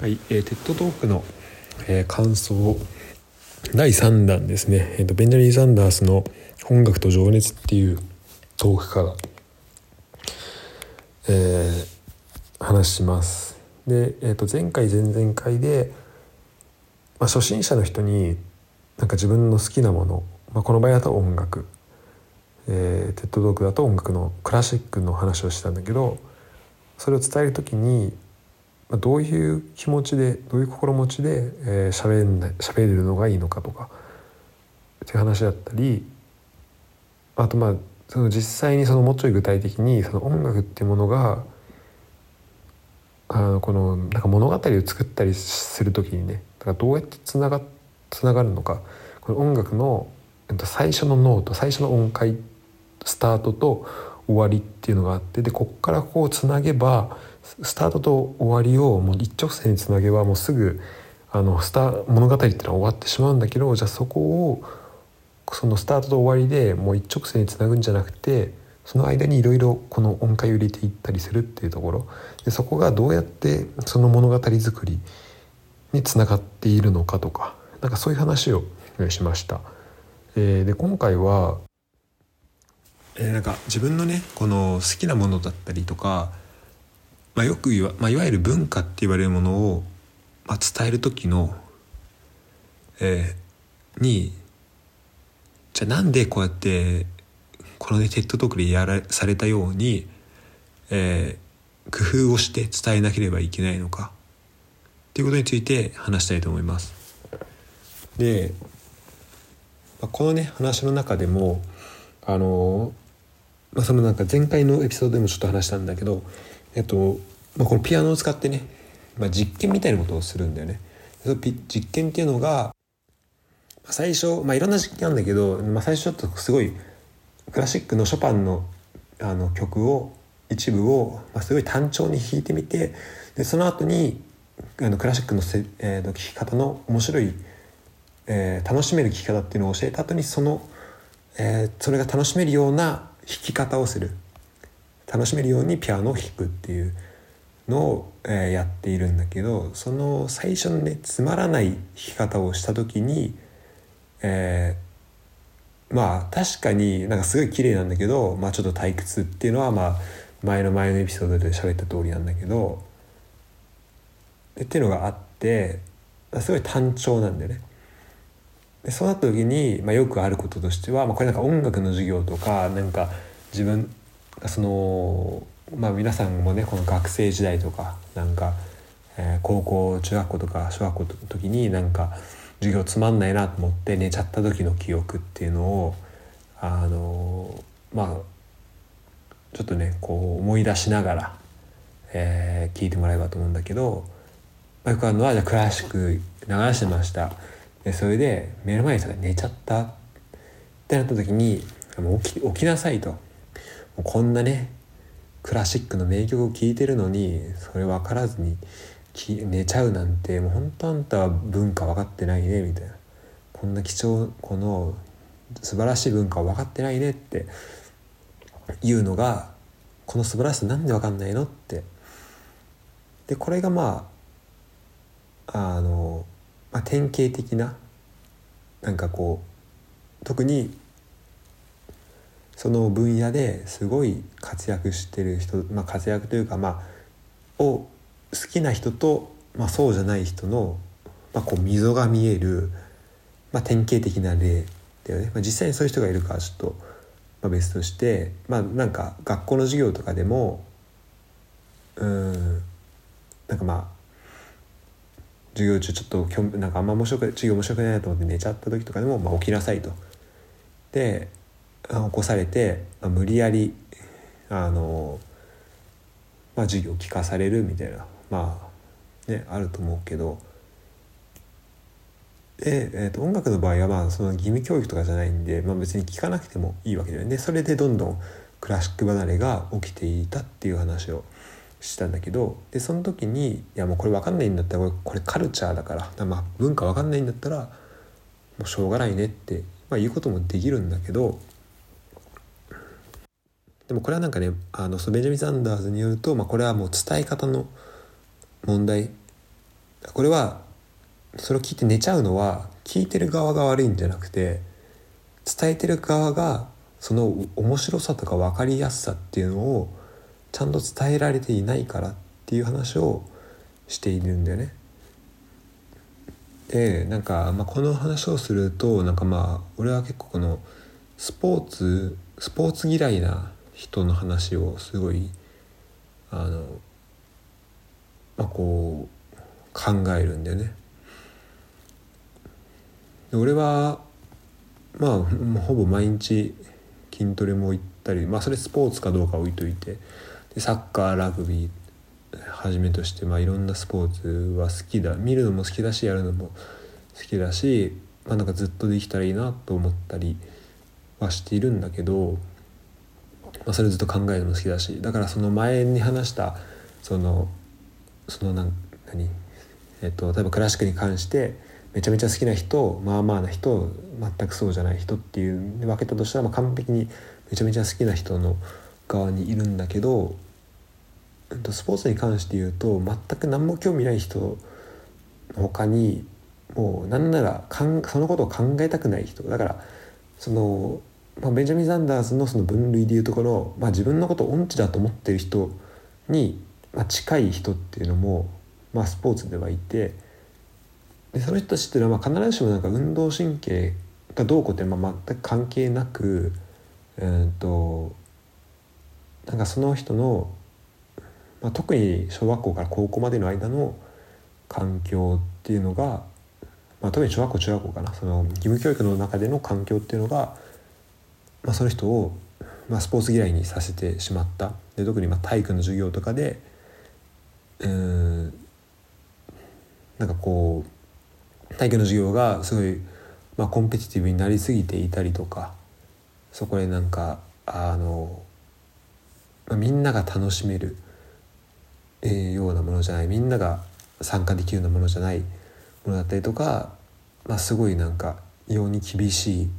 はい、えー、 TED Talk の、えー、感想第3弾ですね、えーと、ベンジャミン・サンダースの「音楽と情熱」っていうトークから、えー、話します。で、えーと、前回前々回で、まあ、初心者の人になんか自分の好きなもの、まあ、この場合だと音楽、えー、 TED Talk だと音楽のクラシックの話をしたんだけどそれを伝える時にどういう気持ちでどういう心持ちで喋、えー、んな喋れるのがいいのかとかっていう話だったりあとまあその実際にそのもうちょい具体的にその音楽っていうものがあのこのなんか物語を作ったりする時にねだからどうやってつながつながるのかこの音楽のえっと最初のノート最初の音階スタートと終わりっていうのがあってでこっからこうつなげばスタートと終わりをもう一直線につなげばもうすぐあのスタ物語っていうのは終わってしまうんだけどじゃあそこをそのスタートと終わりでもう一直線につなぐんじゃなくてその間にいろいろこの音階を入れていったりするっていうところでそこがどうやってその物語作りにつながっているのかとかなんかそういう話をしました。えー、で今回は、えー、なんか自分のねこの好きなものだったりとかまあ、よく言わ、まあ、いわゆる文化って言われるものを、まあ、伝える時の、えー、にじゃあなんでこうやってこのねテッドトークでやらされたように、えー、工夫をして伝えなければいけないのかっていうことについて話したいと思います。で、まあ、このね話の中でもあの、まあ、そのなんか前回のエピソードでもちょっと話したんだけどえっと、まあ、このピアノを使ってね、まあ、実験みたいなことをするんだよね。その実験っていうのがまあ最初、まあ、いろんな実験なんだけど、まあ、最初ちょっとすごいクラシックのショパンのあの曲を一部を、まあ、すごい単調に弾いてみてでその後にあのクラシックのせ、えー、の聴き方の面白い、えー、楽しめる聴き方っていうのを教えた後にその、えー、それが楽しめるような弾き方をする楽しめるようにピアノを弾くっていうのを、え、やっているんだけどその最初のねつまらない弾き方をした時に、えー、まあ確かになんかすごい綺麗なんだけど、まあ、ちょっと退屈っていうのはまあ前の前のエピソードで喋った通りなんだけどっていうのがあってすごい単調なんだよね。でそうなった時に、まあ、よくあることとしては、まあ、これなんか音楽の授業とかなんか自分そのまあ皆さんもねこの学生時代とかなんか、えー、高校中学校とか小学校の時になんか授業つまんないなと思って寝ちゃった時の記憶っていうのをあのまあちょっとねこう思い出しながら、えー、聞いてもらえばと思うんだけど、まあ、よくあるのはじゃクラシック流してましたでそれで目の前に人が寝ちゃったってなった時にもう起き起きなさいと。こんなねクラシックの名曲を聴いてるのにそれ分からずに寝ちゃうなんてもう本当あんたは文化分かってないねみたいな。こんな貴重この素晴らしい文化を分かってないねっていうのがこの素晴らしさなんで分かんないのって。でこれがまああの、まあ、典型的ななんかこう特にその分野ですごい活躍してる人、まあ、活躍というかまあを好きな人と、まあ、そうじゃない人の、まあ、こう溝が見える、まあ、典型的な例だよね、まあ、実際にそういう人がいるかはちょっと、まあ、別としてまあなんか学校の授業とかでもうんなんかまあ授業中ちょっとなんかあんま面白く授業面白くないなと思って寝ちゃった時とかでも、まあ、起きなさいと。で起こされて、まあ、無理やりあの、まあ、授業を聞かされるみたいなまあねあると思うけどで、えー、と音楽の場合はまあその義務教育とかじゃないんで、まあ、別に聞かなくてもいいわけだよね。それでどんどんクラシック離れが起きていたっていう話をしたんだけどでその時にいやもうこれ分かんないんだったらこれカルチャーだからまあ文化分かんないんだったらもうしょうがないねって、まあ、言うこともできるんだけどでもこれはなんかねあのそのベンジャミン・サンダーズによると、まあ、これはもう伝え方の問題これはそれを聞いて寝ちゃうのは聞いてる側が悪いんじゃなくて伝えてる側がその面白さとか分かりやすさっていうのをちゃんと伝えられていないからっていう話をしているんだよね。でなんか、まあ、この話をするとなんかまあ俺は結構このスポーツスポーツ嫌いな人の話をすごいあのまあこう考えるんだよね。俺はまあほぼ毎日筋トレも行ったりまあそれスポーツかどうか置いといてでサッカーラグビーはじめとして、まあ、いろんなスポーツは好きだ見るのも好きだしやるのも好きだし、まあ、なんかずっとできたらいいなと思ったりはしているんだけど、まあ、それずっと考えるの好きだしだからその前に話したそのその何何？えっと例えばクラシックに関してめちゃめちゃ好きな人まあまあな人全くそうじゃない人っていう分けたとしたら、まあ、完璧にめちゃめちゃ好きな人の側にいるんだけどえっとスポーツに関して言うと全く何も興味ない人の他にもうなんならかんそのことを考えたくない人。だからその、まあ、ベンジャミン・ザンダースのその分類でいうところ、まあ、自分のことを音痴だと思ってる人に、まあ、近い人っていうのも、まあ、スポーツではいて。でその人たちっていうのはまあ必ずしもなんか運動神経がどうこうってまあ全く関係なくうんとなんかその人の、まあ、特に小学校から高校までの間の環境っていうのが、まあ、特に小学校中学校かなその義務教育の中での環境っていうのが、まあ、その人を、まあ、スポーツ嫌いにさせてしまった。で特にまあ体育の授業とかでうんなんかこう体育の授業がすごい、まあ、コンペティティブになりすぎていたりとかそこでなんかあの、まあ、みんなが楽しめる、えー、ようなものじゃないみんなが参加できるようなものじゃないものだったりとか、まあ、すごいなんか異様に厳しい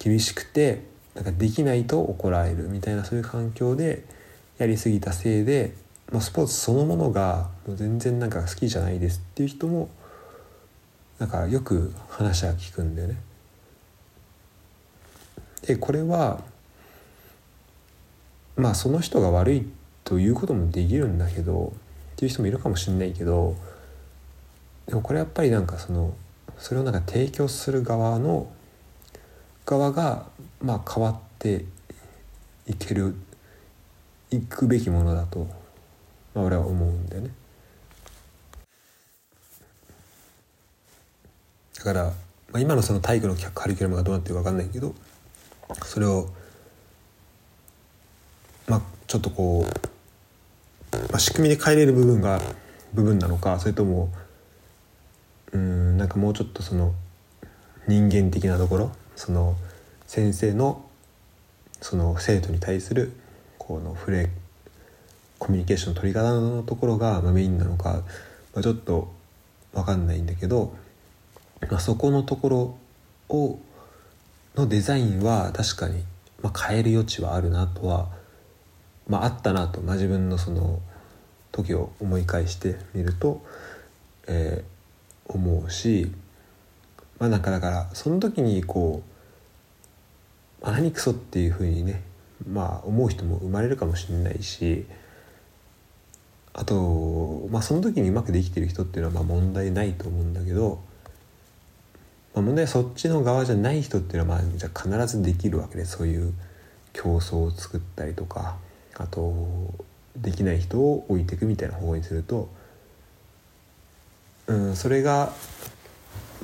厳しくてなんかできないと怒られるみたいなそういう環境でやりすぎたせいで、まあ、スポーツそのものがもう全然なんか好きじゃないですっていう人もなんかよく話は聞くんだよね。でこれはまあその人が悪いということもできるんだけどっていう人もいるかもしれないけどでもこれやっぱりなんかそのそれをなんか提供する側の側がまあ変わっていけるいくべきものだと、まあ、俺は思うんだよね。だから、まあ、今のその体育のカリキュラムがどうなってるか分かんないけどそれをまあちょっとこう、まあ、仕組みで変えれる部分が部分なのかそれともうんなんかもうちょっとその人間的なところその先生のその生徒に対するこの触れコミュニケーションの取り方のところがメインなのか、まあ、ちょっと分かんないんだけどまあ、そこのところをのデザインは確かに、まあ、変える余地はあるなとは、まあ、あったなと、まあ、自分のその時を思い返してみると、えー、思うしまあなんかだからその時にこう、何クソっていうふうにねまあ思う人も生まれるかもしれないしあと、まあ、その時にうまくできてる人っていうのはまあ問題ないと思うんだけどまあ、問題はそっちの側じゃない人っていうのはまあじゃ必ずできるわけでそういう競争を作ったりとかあとできない人を置いていくみたいな方法にすると、うん、それが、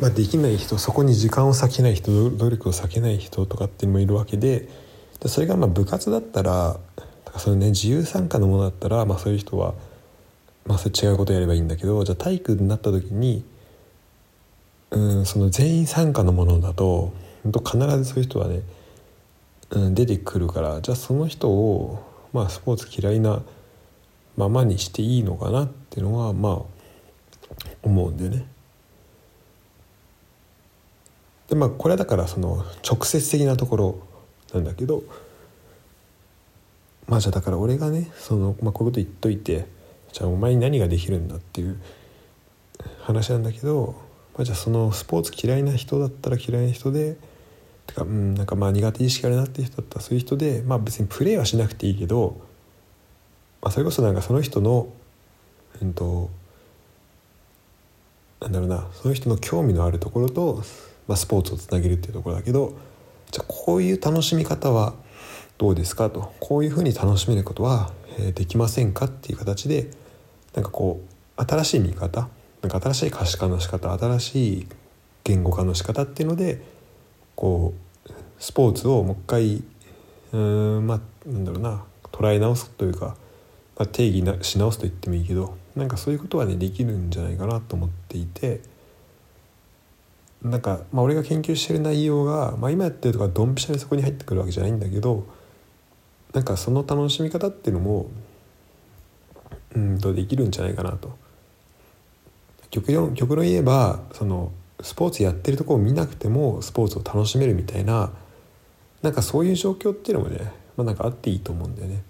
まあ、できない人そこに時間を割けない人努力を割けない人とかっていうのもいるわけででそれがまあ部活だったらだかその、ね、自由参加のものだったら、まあ、そういう人は、まあ、それ違うことやればいいんだけどじゃあ体育になった時にうんその全員参加のものだと必ずそういう人はね、うん、出てくるからじゃあその人を、まあ、スポーツ嫌いなままにしていいのかなっていうのはまあ思うんでね。でまあこれはだからその直接的なところなんだけどまあじゃあだから俺がねその、まあ、こういうこと言っといてじゃあお前に何ができるんだっていう話なんだけど、まあ、じゃあそのスポーツ嫌いな人だったら嫌いな人でてかうんなんかまあ苦手意識あるなっていう人だったらそういう人でまあ別にプレーはしなくていいけど、まあ、それこそなんかその人のうんとなんだろうなその人の興味のあるところと、まあ、スポーツをつなげるっていうところだけどじゃあこういう楽しみ方はどうですか？と。こういうふうに楽しめることはできませんか？っていう形でなんかこう新しい見方なんか新しい可視化の仕方新しい言語化の仕方っていうのでこうスポーツをもう一回うんまあなんだろうな捉え直すというか、まあ、定義なし直すと言ってもいいけどなんかそういうことはねできるんじゃないかなと思っていてなんか、まあ、俺が研究してる内容が、まあ、今やってるとかドンピシャでそこに入ってくるわけじゃないんだけどなんかその楽しみ方っていうのもうんとできるんじゃないかなと。極論極論言えばそのスポーツやってるとこを見なくてもスポーツを楽しめるみたいななんかそういう状況っていうのもね、まあ、なんかあっていいと思うんだよね。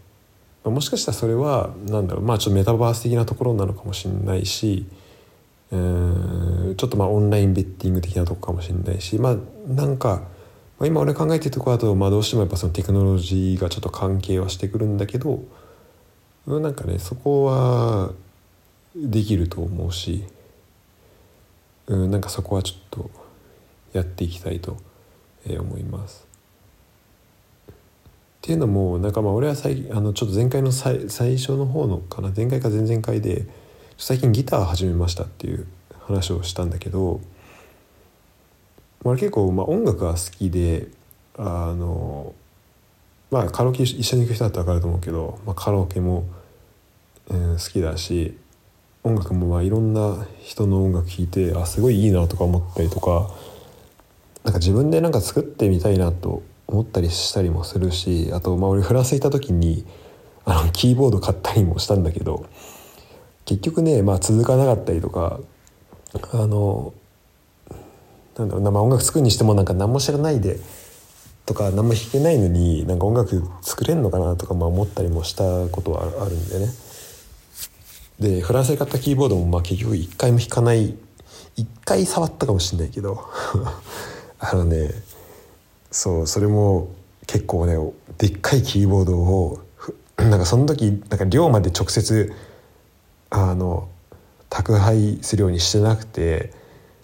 もしかしたらそれはなんだろうまあちょっとメタバース的なところなのかもしれないしうんちょっとまあオンラインベッティング的なとこかもしれないしまあなんかまあ、今俺考えてるところだと、まあ、どうしてもやっぱそのテクノロジーがちょっと関係はしてくるんだけどなんかねそこはできると思うし、うん、なんかそこはちょっとやっていきたいと思います。っていうのもなんかまあ俺は最あのちょっと前回の最最初の方のかな前回か前々回で最近ギター始めましたっていう話をしたんだけど俺結構まあ音楽が好きであのまあカラオケ一緒に行く人だったら分かると思うけど、まあ、カラオケも、うん、好きだし音楽もまあいろんな人の音楽聴いてあすごいいいなとか思ったりとかなんか自分でなんか作ってみたいなと思ったりしたりもするしあとまあ俺フランス行った時にあのキーボード買ったりもしたんだけど結局ね、まあ、続かなかったりとかあのなんだろうな、まあ、音楽作るにしてもなんか何も知らないでとか何も弾けないのになんか音楽作れんのかなとかまあ思ったりもしたことはあるんでね。でフランスで買ったキーボードもまあ結局一回も弾かない一回触ったかもしれないけど あのねそうそれも結構ねでっかいキーボードを なんかその時なんか寮まで直接あの宅配するようにしてなくて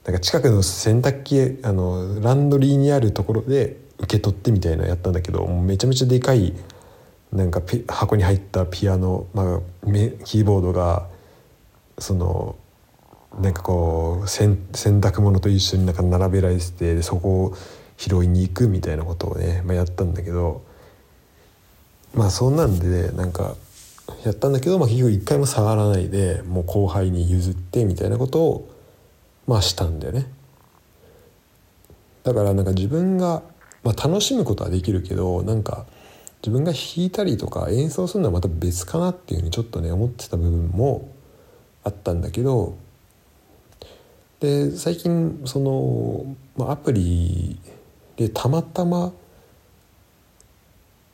なんか近くの洗濯機あのランドリーにあるところで受け取ってみたいなやったんだけどもうめちゃめちゃでかいなんか箱に入ったピアノ、まあ、キーボードがそのなんかこう洗濯物と一緒になんか並べられててそこを拾いに行くみたいなことをね、まあ、やったんだけどまあそんなんでなんかやったんだけど、まあ、結局一回も触らないでもう後輩に譲ってみたいなことをまあしたんだよね。だからなんか自分が、まあ、楽しむことはできるけどなんか自分が弾いたりとか演奏するのはまた別かなっていうふうにちょっとね思ってた部分もあったんだけどで最近その、まあ、アプリでたまたま、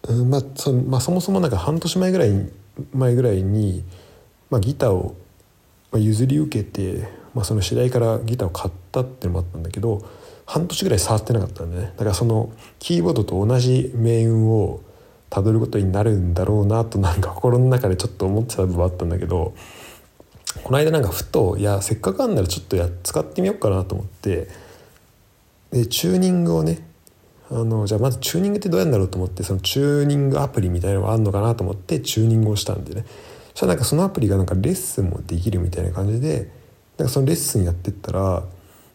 うんまあそまあ、そもそもなんか半年前ぐらい前ぐらいに、まあ、ギターを譲り受けてまあ、その次第からギターを買ったっていうのもあったんだけど半年ぐらい触ってなかったんでね。だからそのキーボードと同じ命運をたどることになるんだろうなとなんか心の中でちょっと思ってた部分はあったんだけどこの間なんかふといやせっかくあんならちょっとや使ってみようかなと思ってでチューニングをねあのじゃあまずチューニングってどうやるんだろうと思ってそのチューニングアプリみたいなのがあるのかなと思ってチューニングをしたんでね。そしたらなんかそのアプリがなんかレッスンもできるみたいな感じでなんかそのレッスンやってったら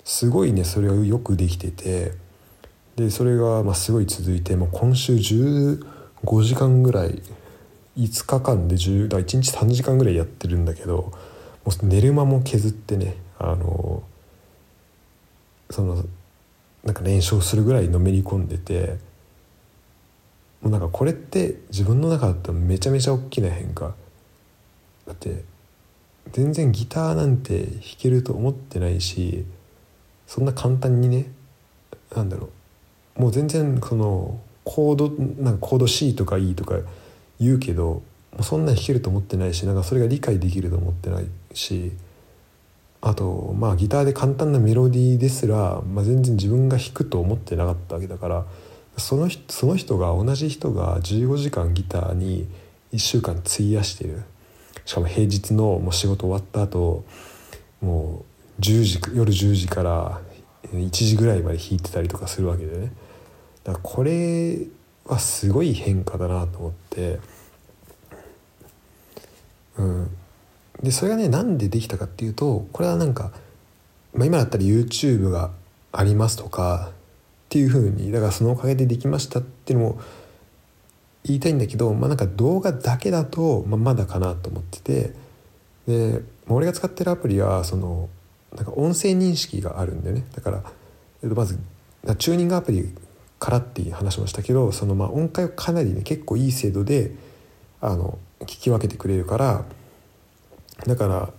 すごいねそれがよくできててでそれがまあすごい続いてもう今週15時間ぐらい5日間で10だ1日3時間ぐらいやってるんだけどもう寝る間も削ってねあのそのなんか燃焼するぐらいのめり込んでてもうなんかこれって自分の中だったらめちゃめちゃ大きな変化。だって全然ギターなんて弾けると思ってないしそんな簡単にねなんだろう。もう全然そのコードなんかコード C とか E とか言うけどもうそんな弾けると思ってないしなんかそれが理解できると思ってないしあとまあギターで簡単なメロディーですら、まあ、全然自分が弾くと思ってなかったわけだからそのその人が同じ人が15時間ギターに1週間費やしてる。しかも平日のもう仕事終わった後もう10時夜10時から1時ぐらいまで弾いてたりとかするわけでね。だからこれはすごい変化だなと思って。うん。でそれがねなんでできたかっていうとこれはなんか、まあ、今だったら YouTube がありますとかっていうふうにだからそのおかげでできましたっていうのも言いたいんだけど、まあ、なんか動画だけだと、まあ、まだかなと思っててで俺が使ってるアプリはそのなんか音声認識があるんでね。だから、えっと、まずチューニングアプリからっていう話もしたけどそのまあ音階をかなりね結構いい精度であの聞き分けてくれるからだから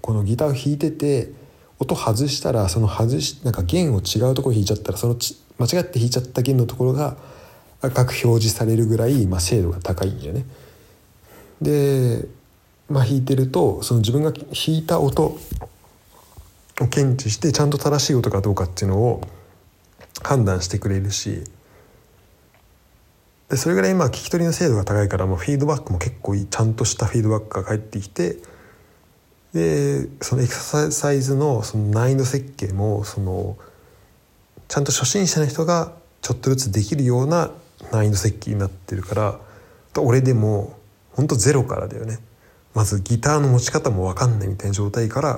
このギターを弾いてて音外したらその外しなんか弦を違うところ弾いちゃったらその間違って弾いちゃった弦のところが赤く表示されるぐらい、まあ、精度が高いんだよね。で、まあ、弾いてるとその自分が弾いた音を検知してちゃんと正しい音かどうかっていうのを判断してくれるしでそれぐらい今聞き取りの精度が高いからもうフィードバックも結構いいちゃんとしたフィードバックが返ってきてでそのエクササイズのその難易度設計もそのちゃんと初心者の人がちょっとずつできるような難易度設計になってるから俺でもほんとゼロからだよね。まずギターの持ち方も分かんないみたいな状態から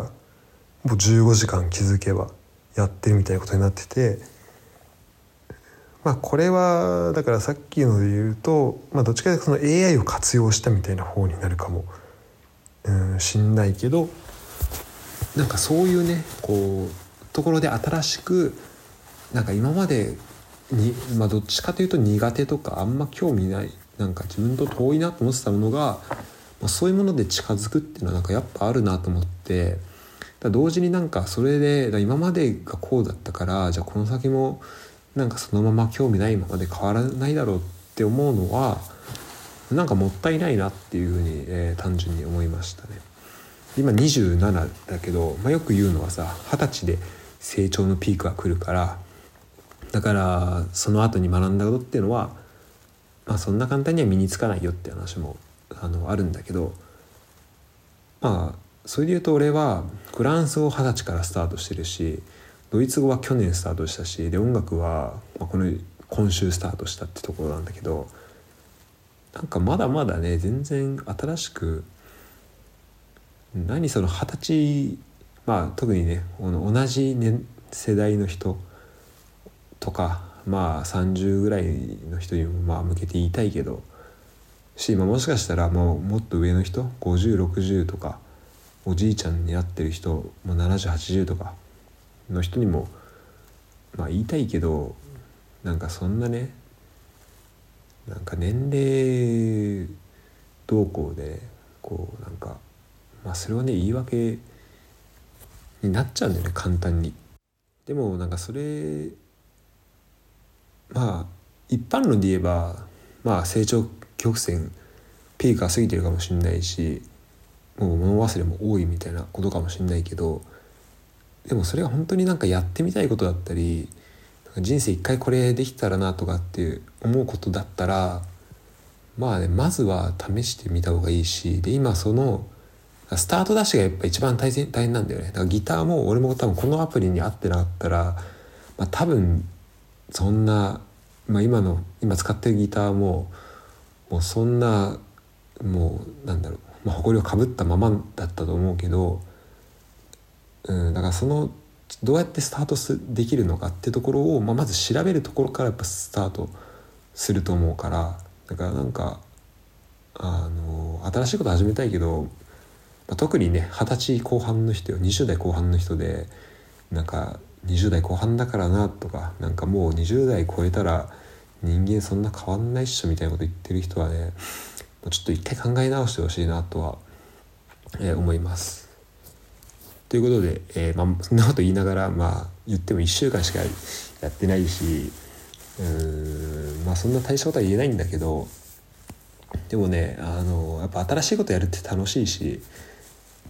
もう15時間気づけばやってるみたいなことになってて。まあこれはだからさっきので言うと、まあ、どっちかというとその AI を活用したみたいな方になるかも。うんしんないけどなんかそういうねこうところで新しくなんか今までに、まあ、どっちかというと苦手とかあんま興味ないなんか自分と遠いなと思ってたものが、まあ、そういうもので近づくっていうのはなんかやっぱあるなと思ってだ同時になんかそれで今までがこうだったからじゃあこの先もなんかそのまま興味ないままで変わらないだろうって思うのはなんかもったいないなっていうふうに、えー、単純に思いましたね。今27だけど、まあ、よく言うのはさ二十歳で成長のピークが来るからだからその後に学んだことっていうのは、まあ、そんな簡単には身につかないよって話もあのあるんだけどまあそれで言うと俺はフランス語二十歳からスタートしてるしドイツ語は去年スタートしたしで音楽は、まあ、この今週スタートしたってところなんだけどなんかまだまだね全然新しく何その二十歳まあ特にね同じ、ね、世代の人とかまあ30ぐらいの人にもまあ向けて言いたいけどし、まあ、もしかしたらもうもっと上の人5060とかおじいちゃんになってる人もう7080とかの人にもまあ言いたいけどなんかそんなねなんか年齢動向でこうなんかまあそれはね言い訳になっちゃうんだよね簡単に。でもなんかそれまあ一般論で言えばまあ成長曲線ピークが過ぎてるかもしれないしもう物忘れも多いみたいなことかもしれないけどでもそれが本当になんかやってみたいことだったり人生一回これできたらなとかって思うことだったらまあねまずは試してみた方がいいしで今そのスタートダッシュがやっぱ一番大変大変なんだよね。だからギターも俺も多分このアプリに合ってなかったら、まあ、多分そんな、まあ、今の今使ってるギターももうそんなもうなんだろう、まあ、誇りをかぶったままだったと思うけど、うん、だからそのどうやってスタートすできるのかってところを、まあ、まず調べるところからやっぱスタートすると思うからだからなんかあの新しいこと始めたいけど、まあ、特にね二十歳後半の人20代後半の人でなんか20代後半だからなとかなんかもう20代超えたら人間そんな変わんないっしょみたいなこと言ってる人はねちょっと一回考え直してほしいなとは、えー、思います。ということで、えー、まあ、そんなこと言いながら、まあ、言っても1週間しかやってないしうんまあそんな大したことは言えないんだけどでもねあのやっぱ新しいことやるって楽しいし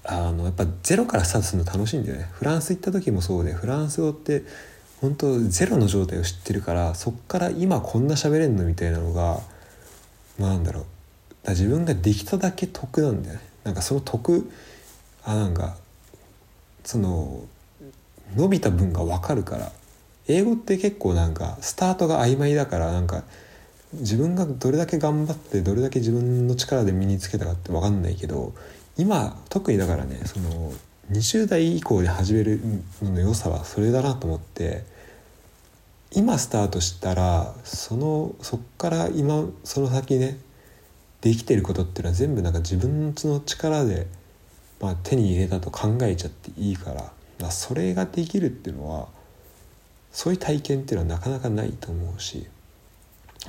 あのやっぱゼロからスタートするの楽しいんだよね。フランス行った時もそうでフランス語って本当ゼロの状態を知ってるからそっから今こんな喋れんのみたいなのがまあなんだろう。だ自分ができただけ得なんだよね。なんかその得あなんかその伸びた分が分かるから。英語って結構なんかスタートが曖昧だからなんか自分がどれだけ頑張ってどれだけ自分の力で身につけたかって分かんないけど今特にだからねその20代以降で始めるのの良さはそれだなと思って今スタートしたらそのそっから今その先ねできてることっていうのは全部なんか自分の力で、まあ、手に入れたと考えちゃっていいからそれができるっていうのはそういう体験っていうのはなかなかないと思うし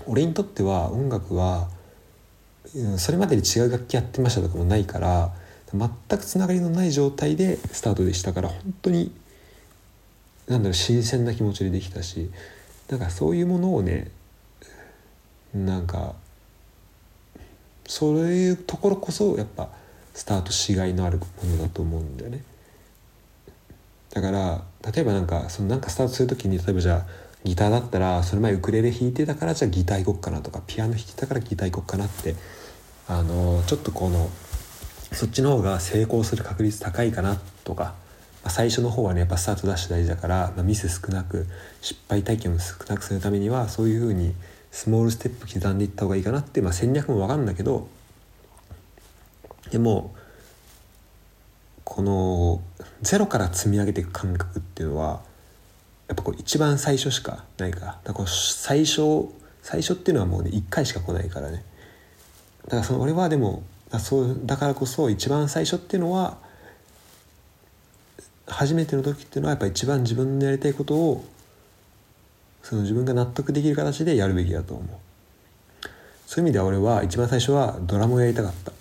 俺にとっては音楽はそれまでに違う楽器やってましたとかもないから全くつながりのない状態でスタートでしたから本当になんだろう新鮮な気持ちでできたしなんかそういうものをねなんかそういうところこそやっぱスタートしがいのあるものだと思うんだよね。だから例えばなんかそのなんかスタートする時に例えばじゃあギターだったらその前ウクレレ弾いてたからじゃあギター行こっかなとかピアノ弾いてたからギター行こっかなってあのちょっとこのそっちの方が成功する確率高いかなとか、まあ、最初の方はねやっぱスタートダッシュ大事だから、まあ、ミス少なく失敗体験を少なくするためにはそういうふうにスモールステップ刻んでいった方がいいかなって、まあ、戦略も分かるんだけどでもこのゼロから積み上げていく感覚っていうのはやっぱこう一番最初しかないから。だから最初最初っていうのはもうね1回しか来ないからね。だからその俺はでもだそうだからこそ一番最初っていうのは初めての時っていうのはやっぱ一番自分のやりたいことをその自分が納得できる形でやるべきだと思う。そういう意味では俺は一番最初はドラムをやりたかった。